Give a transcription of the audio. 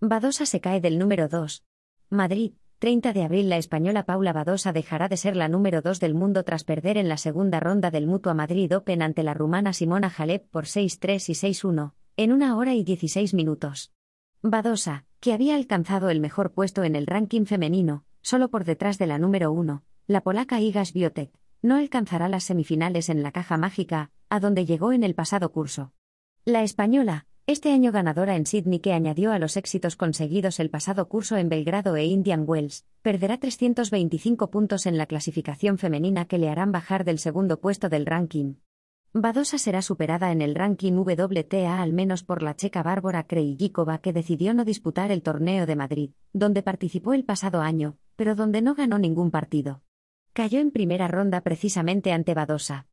Badosa se cae del número 2. Madrid, 30 de abril. La española Paula Badosa dejará de ser la número 2 del mundo tras perder en la segunda ronda del Mutua Madrid Open ante la rumana Simona Halep por 6-3 y 6-1, en una hora y 16 minutos. Badosa, que había alcanzado el mejor puesto en el ranking femenino, solo por detrás de la número 1, la polaca Igas Biotech, no alcanzará las semifinales en la caja mágica, a donde llegó en el pasado curso. La española, este año ganadora en Sydney que añadió a los éxitos conseguidos el pasado curso en Belgrado e Indian Wells, perderá 325 puntos en la clasificación femenina que le harán bajar del segundo puesto del ranking. Badosa será superada en el ranking WTA al menos por la checa Bárbara Krejcikova que decidió no disputar el torneo de Madrid, donde participó el pasado año, pero donde no ganó ningún partido. Cayó en primera ronda precisamente ante Badosa.